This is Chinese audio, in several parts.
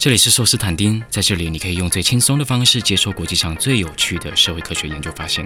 这里是寿斯坦丁，在这里你可以用最轻松的方式接受国际上最有趣的社会科学研究发现。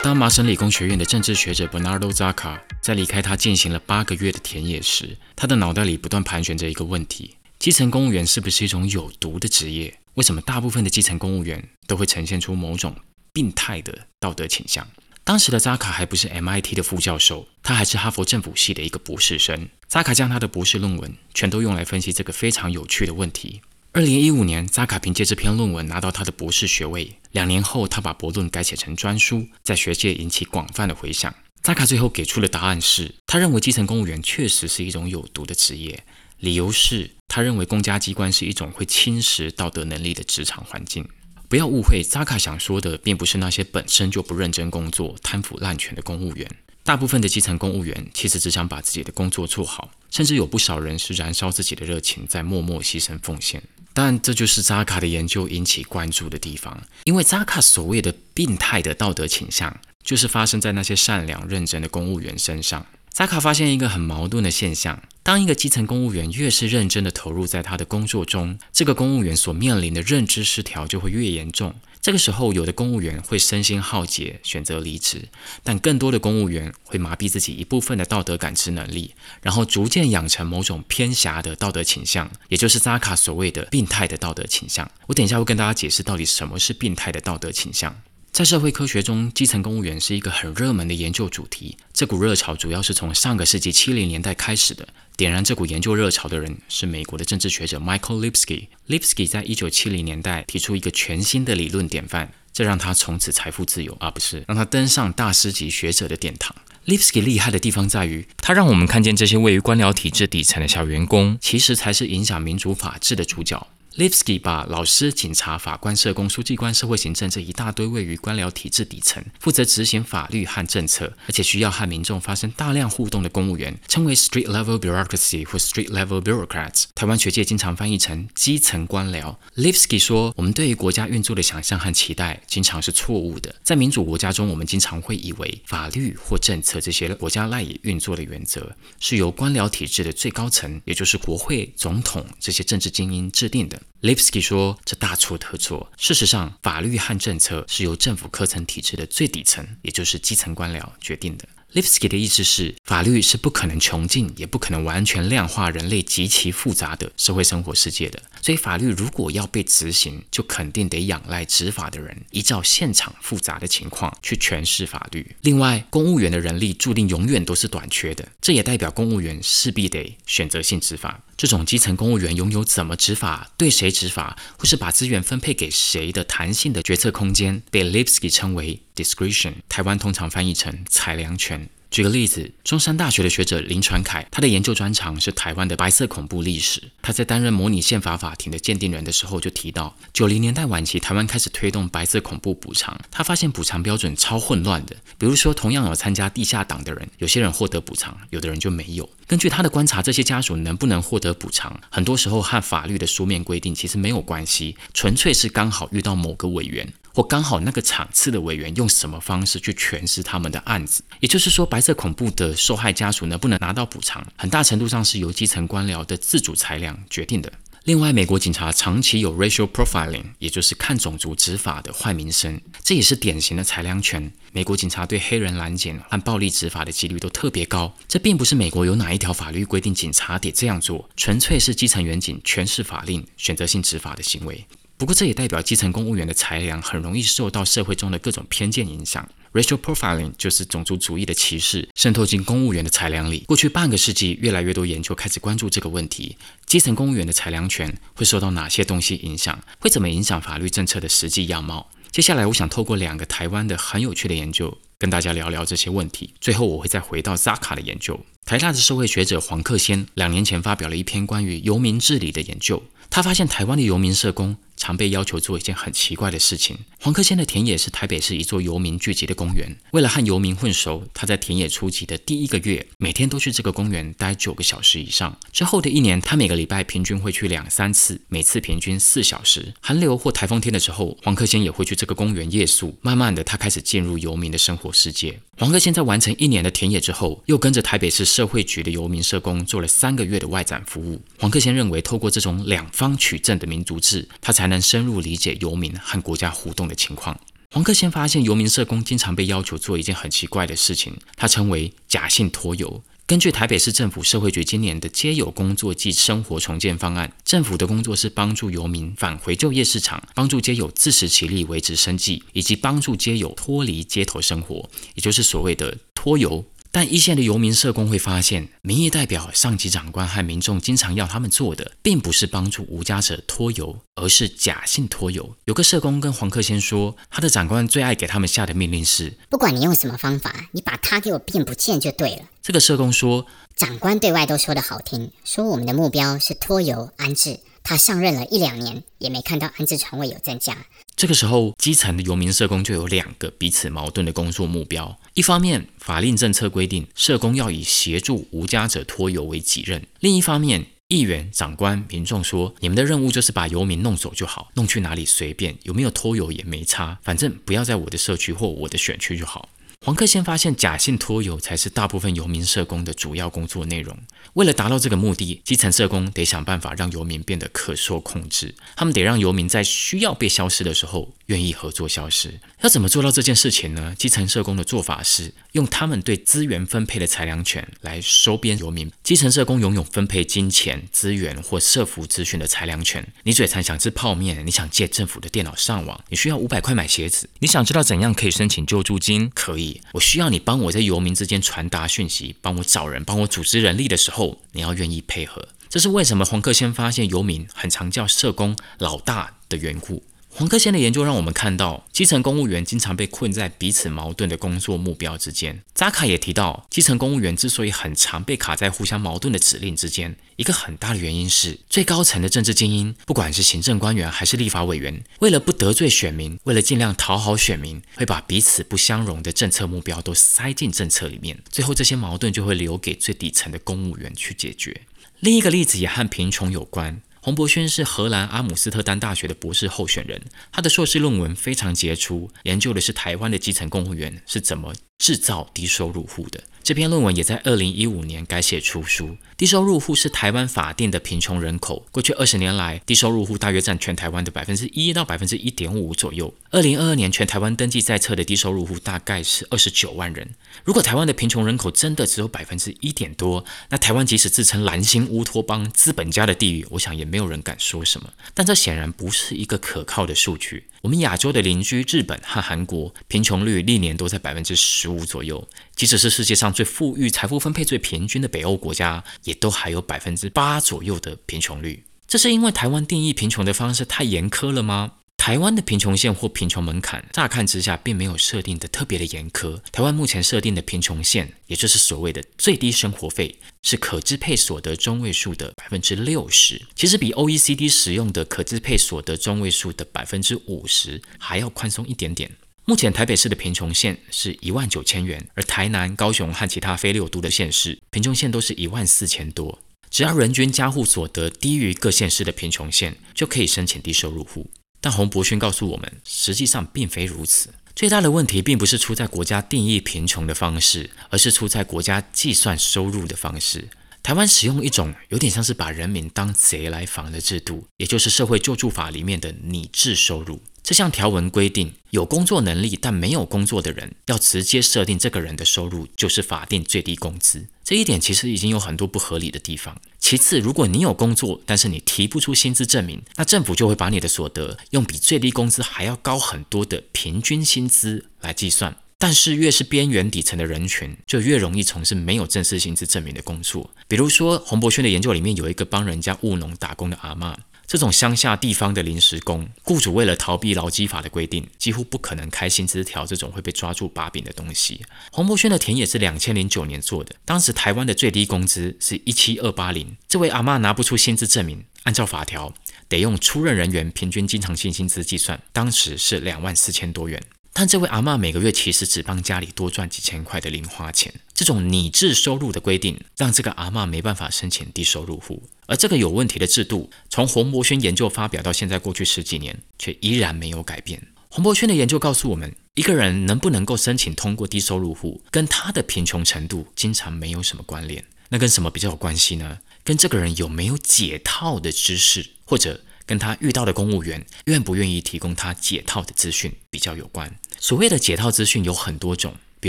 当麻省理工学院的政治学者 Bernardo Zacca 在离开他进行了八个月的田野时，他的脑袋里不断盘旋着一个问题：基层公务员是不是一种有毒的职业？为什么大部分的基层公务员都会呈现出某种病态的道德倾向？当时的扎卡还不是 MIT 的副教授，他还是哈佛政府系的一个博士生。扎卡将他的博士论文全都用来分析这个非常有趣的问题。二零一五年，扎卡凭借这篇论文拿到他的博士学位。两年后，他把博论改写成专书，在学界引起广泛的回响。扎卡最后给出的答案是，他认为基层公务员确实是一种有毒的职业，理由是他认为公家机关是一种会侵蚀道德能力的职场环境。不要误会，扎卡想说的并不是那些本身就不认真工作、贪腐滥权的公务员。大部分的基层公务员其实只想把自己的工作做好，甚至有不少人是燃烧自己的热情，在默默牺牲奉献。但这就是扎卡的研究引起关注的地方，因为扎卡所谓的病态的道德倾向，就是发生在那些善良认真的公务员身上。扎卡发现一个很矛盾的现象：当一个基层公务员越是认真地投入在他的工作中，这个公务员所面临的认知失调就会越严重。这个时候，有的公务员会身心耗竭，选择离职；但更多的公务员会麻痹自己一部分的道德感知能力，然后逐渐养成某种偏狭的道德倾向，也就是扎卡所谓的病态的道德倾向。我等一下会跟大家解释到底什么是病态的道德倾向。在社会科学中，基层公务员是一个很热门的研究主题。这股热潮主要是从上个世纪七零年代开始的。点燃这股研究热潮的人是美国的政治学者 Michael Lipsky。Lipsky 在一九七零年代提出一个全新的理论典范，这让他从此财富自由，而不是让他登上大师级学者的殿堂。Lipsky 厉害的地方在于，他让我们看见这些位于官僚体制底层的小员工，其实才是影响民主法治的主角。Lipsky 把老师、警察、法官、社工、书记官、社会行政这一大堆位于官僚体制底层、负责执行法律和政策，而且需要和民众发生大量互动的公务员，称为 street level bureaucracy 或 street level bureaucrats。台湾学界经常翻译成基层官僚。Lipsky 说，我们对于国家运作的想象和期待经常是错误的。在民主国家中，我们经常会以为法律或政策这些国家赖以运作的原则，是由官僚体制的最高层，也就是国会、总统这些政治精英制定的。Lipsky 说：“这大错特错。事实上，法律和政策是由政府科层体制的最底层，也就是基层官僚决定的。” Lipsky 的意思是，法律是不可能穷尽，也不可能完全量化人类极其复杂的社会生活世界的。所以，法律如果要被执行，就肯定得仰赖执法的人依照现场复杂的情况去诠释法律。另外，公务员的人力注定永远都是短缺的，这也代表公务员势必得选择性执法。这种基层公务员拥有怎么执法、对谁执法，或是把资源分配给谁的弹性的决策空间，被 Lipsky 称为 discretion，台湾通常翻译成裁量权。举个例子，中山大学的学者林传凯，他的研究专长是台湾的白色恐怖历史。他在担任模拟宪法法庭的鉴定人的时候，就提到，九零年代晚期，台湾开始推动白色恐怖补偿。他发现补偿标准超混乱的，比如说，同样有参加地下党的人，有些人获得补偿，有的人就没有。根据他的观察，这些家属能不能获得补偿，很多时候和法律的书面规定其实没有关系，纯粹是刚好遇到某个委员。或刚好那个场次的委员用什么方式去诠释他们的案子，也就是说，白色恐怖的受害家属能不能拿到补偿，很大程度上是由基层官僚的自主裁量决定的。另外，美国警察长期有 racial profiling，也就是看种族执法的坏名声，这也是典型的裁量权。美国警察对黑人拦检和暴力执法的几率都特别高。这并不是美国有哪一条法律规定警察得这样做，纯粹是基层员警诠释法令、选择性执法的行为。不过，这也代表基层公务员的裁量很容易受到社会中的各种偏见影响。Racial profiling 就是种族主义的歧视渗透进公务员的裁量里。过去半个世纪，越来越多研究开始关注这个问题：基层公务员的裁量权会受到哪些东西影响？会怎么影响法律政策的实际样貌？接下来，我想透过两个台湾的很有趣的研究，跟大家聊聊这些问题。最后，我会再回到扎卡的研究。台大的社会学者黄克先两年前发表了一篇关于游民治理的研究，他发现台湾的游民社工。常被要求做一件很奇怪的事情。黄克先的田野是台北市一座游民聚集的公园。为了和游民混熟，他在田野初级的第一个月，每天都去这个公园待九个小时以上。之后的一年，他每个礼拜平均会去两三次，每次平均四小时。寒流或台风天的时候，黄克先也会去这个公园夜宿。慢慢的，他开始进入游民的生活世界。黄克先在完成一年的田野之后，又跟着台北市社会局的游民社工做了三个月的外展服务。黄克先认为，透过这种两方取证的民族志，他才能深入理解游民和国家互动的情况。黄克先发现，游民社工经常被要求做一件很奇怪的事情，他称为假性托游。根据台北市政府社会局今年的街友工作暨生活重建方案，政府的工作是帮助游民返回就业市场，帮助街友自食其力维持生计，以及帮助街友脱离街头生活，也就是所谓的脱游。但一线的游民社工会发现，民意代表、上级长官和民众经常要他们做的，并不是帮助无家者脱游，而是假性脱游。有个社工跟黄克先说，他的长官最爱给他们下的命令是：不管你用什么方法，你把他给我变不见就对了。这个社工说，长官对外都说的好听，说我们的目标是脱游安置。他上任了一两年，也没看到安置床位有增加。这个时候，基层的游民社工就有两个彼此矛盾的工作目标：一方面，法令政策规定社工要以协助无家者脱游为己任；另一方面，议员、长官、民众说，你们的任务就是把游民弄走就好，弄去哪里随便，有没有拖油也没差，反正不要在我的社区或我的选区就好。黄克先发现，假性托游才是大部分游民社工的主要工作内容。为了达到这个目的，基层社工得想办法让游民变得可受控制。他们得让游民在需要被消失的时候，愿意合作消失。要怎么做到这件事情呢？基层社工的做法是用他们对资源分配的裁量权来收编游民。基层社工拥有分配金钱资源或社服资讯的裁量权。你嘴馋想吃泡面，你想借政府的电脑上网，你需要五百块买鞋子，你想知道怎样可以申请救助金，可以。我需要你帮我在游民之间传达讯息，帮我找人，帮我组织人力的时候，你要愿意配合。这是为什么黄克先发现游民很常叫社工老大的缘故。黄克先的研究让我们看到，基层公务员经常被困在彼此矛盾的工作目标之间。扎卡也提到，基层公务员之所以很常被卡在互相矛盾的指令之间，一个很大的原因是最高层的政治精英，不管是行政官员还是立法委员，为了不得罪选民，为了尽量讨好选民，会把彼此不相容的政策目标都塞进政策里面，最后这些矛盾就会留给最底层的公务员去解决。另一个例子也和贫穷有关。洪博轩是荷兰阿姆斯特丹大学的博士候选人，他的硕士论文非常杰出，研究的是台湾的基层公务员是怎么制造低收入户的。这篇论文也在二零一五年改写出书。低收入户是台湾法定的贫穷人口。过去二十年来，低收入户大约占全台湾的百分之一到百分之一点五左右。二零二二年，全台湾登记在册的低收入户大概是二十九万人。如果台湾的贫穷人口真的只有百分之一点多，那台湾即使自称蓝星乌托邦、资本家的地狱，我想也没有人敢说什么。但这显然不是一个可靠的数据。我们亚洲的邻居日本和韩国，贫穷率历年都在百分之十五左右。即使是世界上最富裕、财富分配最平均的北欧国家，也都还有百分之八左右的贫穷率。这是因为台湾定义贫穷的方式太严苛了吗？台湾的贫穷线或贫穷门槛，乍看之下并没有设定的特别的严苛。台湾目前设定的贫穷线，也就是所谓的最低生活费，是可支配所得中位数的百分之六十。其实比 OECD 使用的可支配所得中位数的百分之五十还要宽松一点点。目前台北市的贫穷线是一万九千元，而台南、高雄和其他非六都的县市，贫穷线都是一万四千多。只要人均家户所得低于各县市的贫穷线，就可以申请低收入户。但洪博勋告诉我们，实际上并非如此。最大的问题并不是出在国家定义贫穷的方式，而是出在国家计算收入的方式。台湾使用一种有点像是把人民当贼来防的制度，也就是社会救助法里面的拟制收入。这项条文规定，有工作能力但没有工作的人，要直接设定这个人的收入就是法定最低工资。这一点其实已经有很多不合理的地方。其次，如果你有工作，但是你提不出薪资证明，那政府就会把你的所得用比最低工资还要高很多的平均薪资来计算。但是，越是边缘底层的人群，就越容易从事没有正式薪资证明的工作。比如说，洪博轩的研究里面有一个帮人家务农打工的阿妈。这种乡下地方的临时工，雇主为了逃避劳基法的规定，几乎不可能开薪资条这种会被抓住把柄的东西。洪博轩的田野是两千零九年做的，当时台湾的最低工资是一七二八零。这位阿妈拿不出薪资证明，按照法条得用出任人员平均经常性薪资计算，当时是两万四千多元。但这位阿妈每个月其实只帮家里多赚几千块的零花钱。这种拟制收入的规定，让这个阿妈没办法申请低收入户。而这个有问题的制度，从洪博轩研究发表到现在过去十几年，却依然没有改变。洪博轩的研究告诉我们，一个人能不能够申请通过低收入户，跟他的贫穷程度经常没有什么关联。那跟什么比较有关系呢？跟这个人有没有解套的知识，或者跟他遇到的公务员愿不愿意提供他解套的资讯比较有关。所谓的解套资讯有很多种，比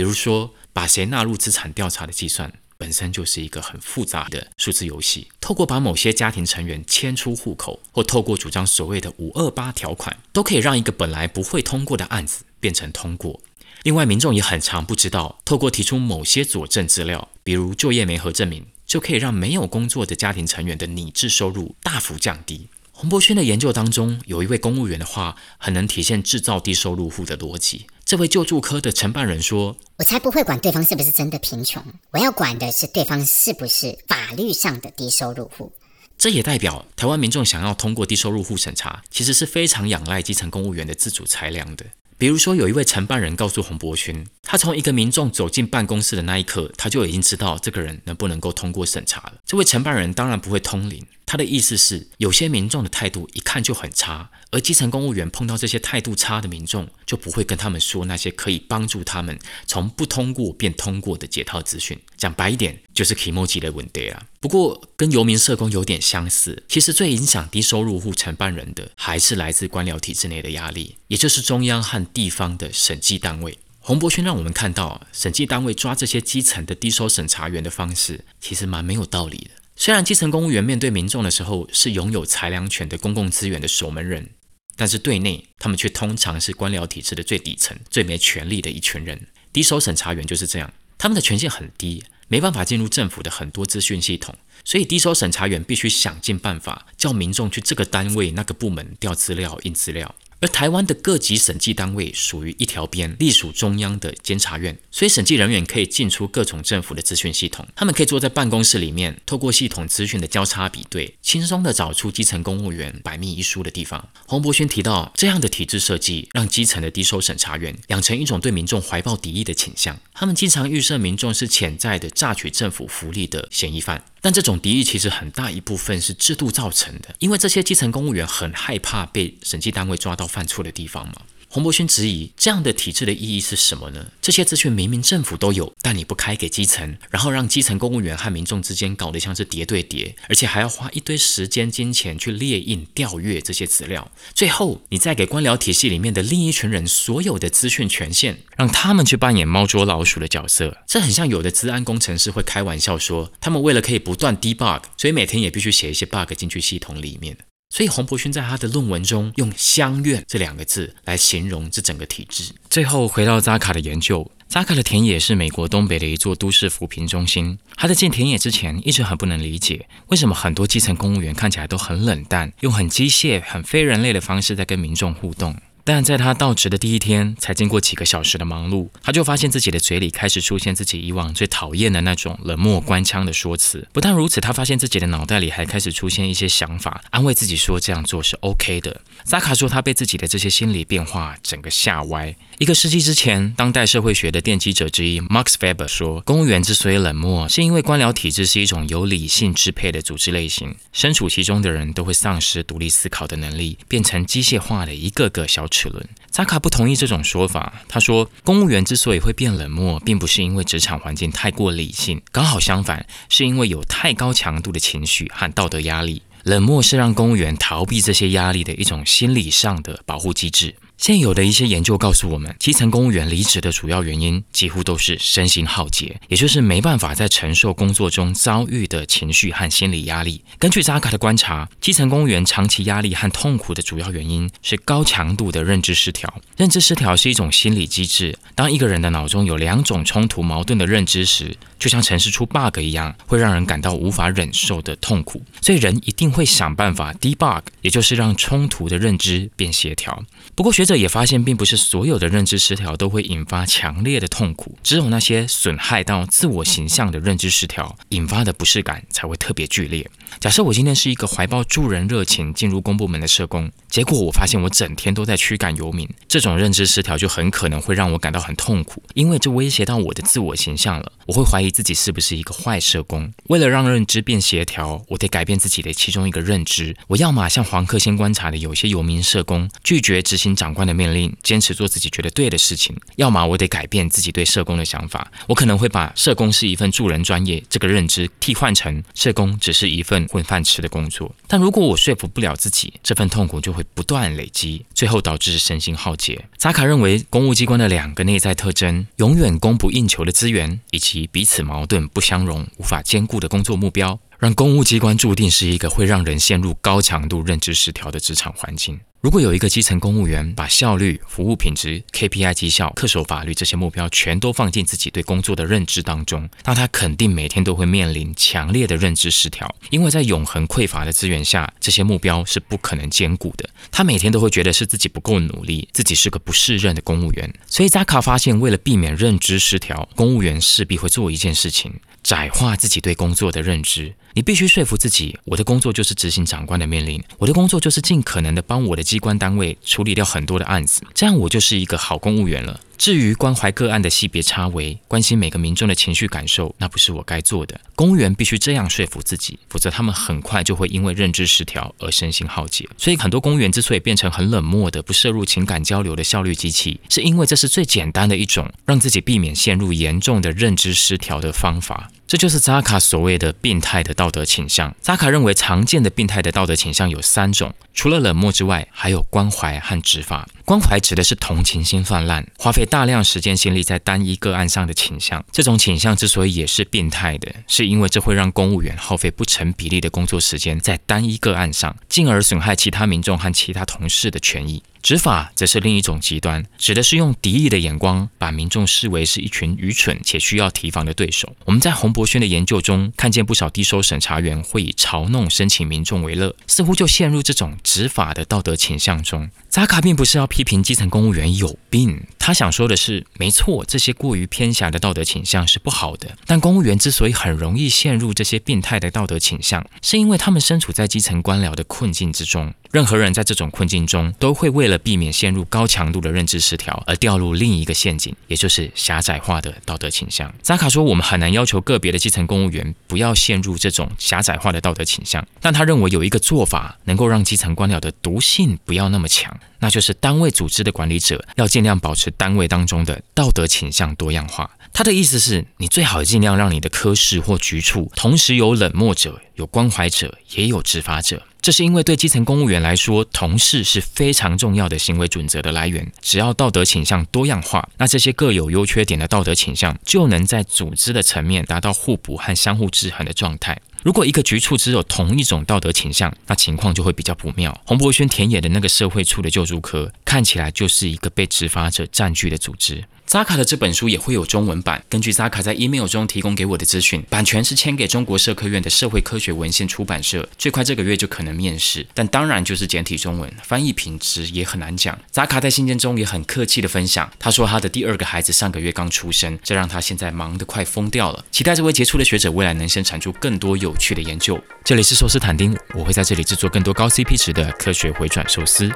如说把谁纳入资产调查的计算。本身就是一个很复杂的数字游戏，透过把某些家庭成员迁出户口，或透过主张所谓的五二八条款，都可以让一个本来不会通过的案子变成通过。另外，民众也很常不知道，透过提出某些佐证资料，比如就业没合证明，就可以让没有工作的家庭成员的拟制收入大幅降低。洪博轩的研究当中，有一位公务员的话，很能体现制造低收入户的逻辑。这位救助科的承办人说：“我才不会管对方是不是真的贫穷，我要管的是对方是不是法律上的低收入户。”这也代表台湾民众想要通过低收入户审查，其实是非常仰赖基层公务员的自主裁量的。比如说，有一位承办人告诉洪博勋，他从一个民众走进办公室的那一刻，他就已经知道这个人能不能够通过审查了。这位承办人当然不会通灵。他的意思是，有些民众的态度一看就很差，而基层公务员碰到这些态度差的民众，就不会跟他们说那些可以帮助他们从不通过变通过的解套资讯。讲白一点，就是 emoji 的问题啊。不过跟游民社工有点相似，其实最影响低收入户承办人的，还是来自官僚体制内的压力，也就是中央和地方的审计单位。洪博轩让我们看到，审计单位抓这些基层的低收审查员的方式，其实蛮没有道理的。虽然基层公务员面对民众的时候是拥有裁量权的公共资源的守门人，但是对内他们却通常是官僚体制的最底层、最没权力的一群人。低收审查员就是这样，他们的权限很低，没办法进入政府的很多资讯系统，所以低收审查员必须想尽办法叫民众去这个单位、那个部门调资料、印资料。而台湾的各级审计单位属于一条边，隶属中央的监察院，所以审计人员可以进出各种政府的资讯系统。他们可以坐在办公室里面，透过系统资讯的交叉比对，轻松的找出基层公务员百密一疏的地方。洪博轩提到，这样的体制设计，让基层的低收审查员养成一种对民众怀抱敌意的倾向。他们经常预设民众是潜在的榨取政府福利的嫌疑犯。但这种敌意其实很大一部分是制度造成的，因为这些基层公务员很害怕被审计单位抓到犯错的地方嘛。洪博勋质疑这样的体制的意义是什么呢？这些资讯明明政府都有，但你不开给基层，然后让基层公务员和民众之间搞得像是叠对叠，而且还要花一堆时间金钱去列印调阅这些资料，最后你再给官僚体系里面的另一群人所有的资讯权限，让他们去扮演猫捉老鼠的角色。这很像有的资安工程师会开玩笑说，他们为了可以不断 debug，所以每天也必须写一些 bug 进去系统里面。所以洪伯勋在他的论文中用“乡愿”这两个字来形容这整个体制。最后回到扎卡的研究，扎卡的田野是美国东北的一座都市扶贫中心。他在建田野之前，一直很不能理解为什么很多基层公务员看起来都很冷淡，用很机械、很非人类的方式在跟民众互动。但在他到职的第一天，才经过几个小时的忙碌，他就发现自己的嘴里开始出现自己以往最讨厌的那种冷漠官腔的说辞。不但如此，他发现自己的脑袋里还开始出现一些想法，安慰自己说这样做是 OK 的。扎卡说，他被自己的这些心理变化整个吓歪。一个世纪之前，当代社会学的奠基者之一 Max Weber 说，公务员之所以冷漠，是因为官僚体制是一种由理性支配的组织类型，身处其中的人都会丧失独立思考的能力，变成机械化的一个个小。齿轮，扎卡不同意这种说法。他说，公务员之所以会变冷漠，并不是因为职场环境太过理性，刚好相反，是因为有太高强度的情绪和道德压力。冷漠是让公务员逃避这些压力的一种心理上的保护机制。现有的一些研究告诉我们，基层公务员离职的主要原因几乎都是身心耗竭，也就是没办法在承受工作中遭遇的情绪和心理压力。根据扎卡的观察，基层公务员长期压力和痛苦的主要原因是高强度的认知失调。认知失调是一种心理机制，当一个人的脑中有两种冲突矛盾的认知时，就像程式出 bug 一样，会让人感到无法忍受的痛苦。所以人一定会想办法 debug，也就是让冲突的认知变协调。不过学者也发现，并不是所有的认知失调都会引发强烈的痛苦，只有那些损害到自我形象的认知失调引发的不适感才会特别剧烈。假设我今天是一个怀抱助人热情进入公部门的社工，结果我发现我整天都在驱赶游民，这种认知失调就很可能会让我感到很痛苦，因为这威胁到我的自我形象了。我会怀疑自己是不是一个坏社工。为了让认知变协调，我得改变自己的其中一个认知。我要么像黄克先观察的有些游民社工拒绝执行长官的命令，坚持做自己觉得对的事情；要么我得改变自己对社工的想法，我可能会把社工是一份助人专业这个认知替换成社工只是一份混饭吃的工作。但如果我说服不了自己，这份痛苦就会不断累积，最后导致身心耗竭。扎卡认为，公务机关的两个内在特征：永远供不应求的资源，以及彼此矛盾不相容、无法兼顾的工作目标。让公务机关注定是一个会让人陷入高强度认知失调的职场环境。如果有一个基层公务员把效率、服务品质、KPI 绩效、恪守法律这些目标全都放进自己对工作的认知当中，那他肯定每天都会面临强烈的认知失调，因为在永恒匮乏的资源下，这些目标是不可能兼顾的。他每天都会觉得是自己不够努力，自己是个不适任的公务员。所以扎卡发现，为了避免认知失调，公务员势必会做一件事情。窄化自己对工作的认知，你必须说服自己，我的工作就是执行长官的命令，我的工作就是尽可能的帮我的机关单位处理掉很多的案子，这样我就是一个好公务员了。至于关怀个案的细别差微，关心每个民众的情绪感受，那不是我该做的。公务员必须这样说服自己，否则他们很快就会因为认知失调而身心耗竭。所以，很多公务员之所以变成很冷漠的、不摄入情感交流的效率机器，是因为这是最简单的一种让自己避免陷入严重的认知失调的方法。这就是扎卡所谓的病态的道德倾向。扎卡认为，常见的病态的道德倾向有三种，除了冷漠之外，还有关怀和执法。关怀指的是同情心泛滥，花费大量时间心力在单一个案上的倾向。这种倾向之所以也是变态的，是因为这会让公务员耗费不成比例的工作时间在单一个案上，进而损害其他民众和其他同事的权益。执法则是另一种极端，指的是用敌意的眼光把民众视为是一群愚蠢且需要提防的对手。我们在洪博轩的研究中看见不少低收审查员会以嘲弄申请民众为乐，似乎就陷入这种执法的道德倾向中。扎卡并不是要批评基层公务员有病，他想说的是，没错，这些过于偏狭的道德倾向是不好的。但公务员之所以很容易陷入这些病态的道德倾向，是因为他们身处在基层官僚的困境之中。任何人在这种困境中，都会为了避免陷入高强度的认知失调，而掉入另一个陷阱，也就是狭窄化的道德倾向。扎卡说，我们很难要求个别的基层公务员不要陷入这种狭窄化的道德倾向，但他认为有一个做法能够让基层官僚的毒性不要那么强，那就是单位组织的管理者要尽量保持单位当中的道德倾向多样化。他的意思是，你最好尽量让你的科室或局处同时有冷漠者、有关怀者，也有执法者。这是因为对基层公务员来说，同事是非常重要的行为准则的来源。只要道德倾向多样化，那这些各有优缺点的道德倾向就能在组织的层面达到互补和相互制衡的状态。如果一个局处只有同一种道德倾向，那情况就会比较不妙。洪博轩田野的那个社会处的救助科，看起来就是一个被执法者占据的组织。扎卡的这本书也会有中文版。根据扎卡在 email 中提供给我的资讯，版权是签给中国社科院的社会科学文献出版社，最快这个月就可能面世。但当然就是简体中文，翻译品质也很难讲。扎卡在信件中也很客气的分享，他说他的第二个孩子上个月刚出生，这让他现在忙得快疯掉了。期待这位杰出的学者未来能生产出更多有有趣的研究。这里是寿司坦丁，我会在这里制作更多高 CP 值的科学回转寿司。